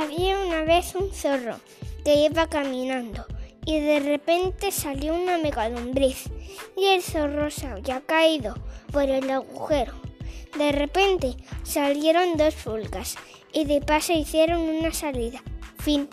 Había una vez un zorro que iba caminando y de repente salió una megalombriz y el zorro se había caído por el agujero. De repente salieron dos pulgas y de paso hicieron una salida. Fin.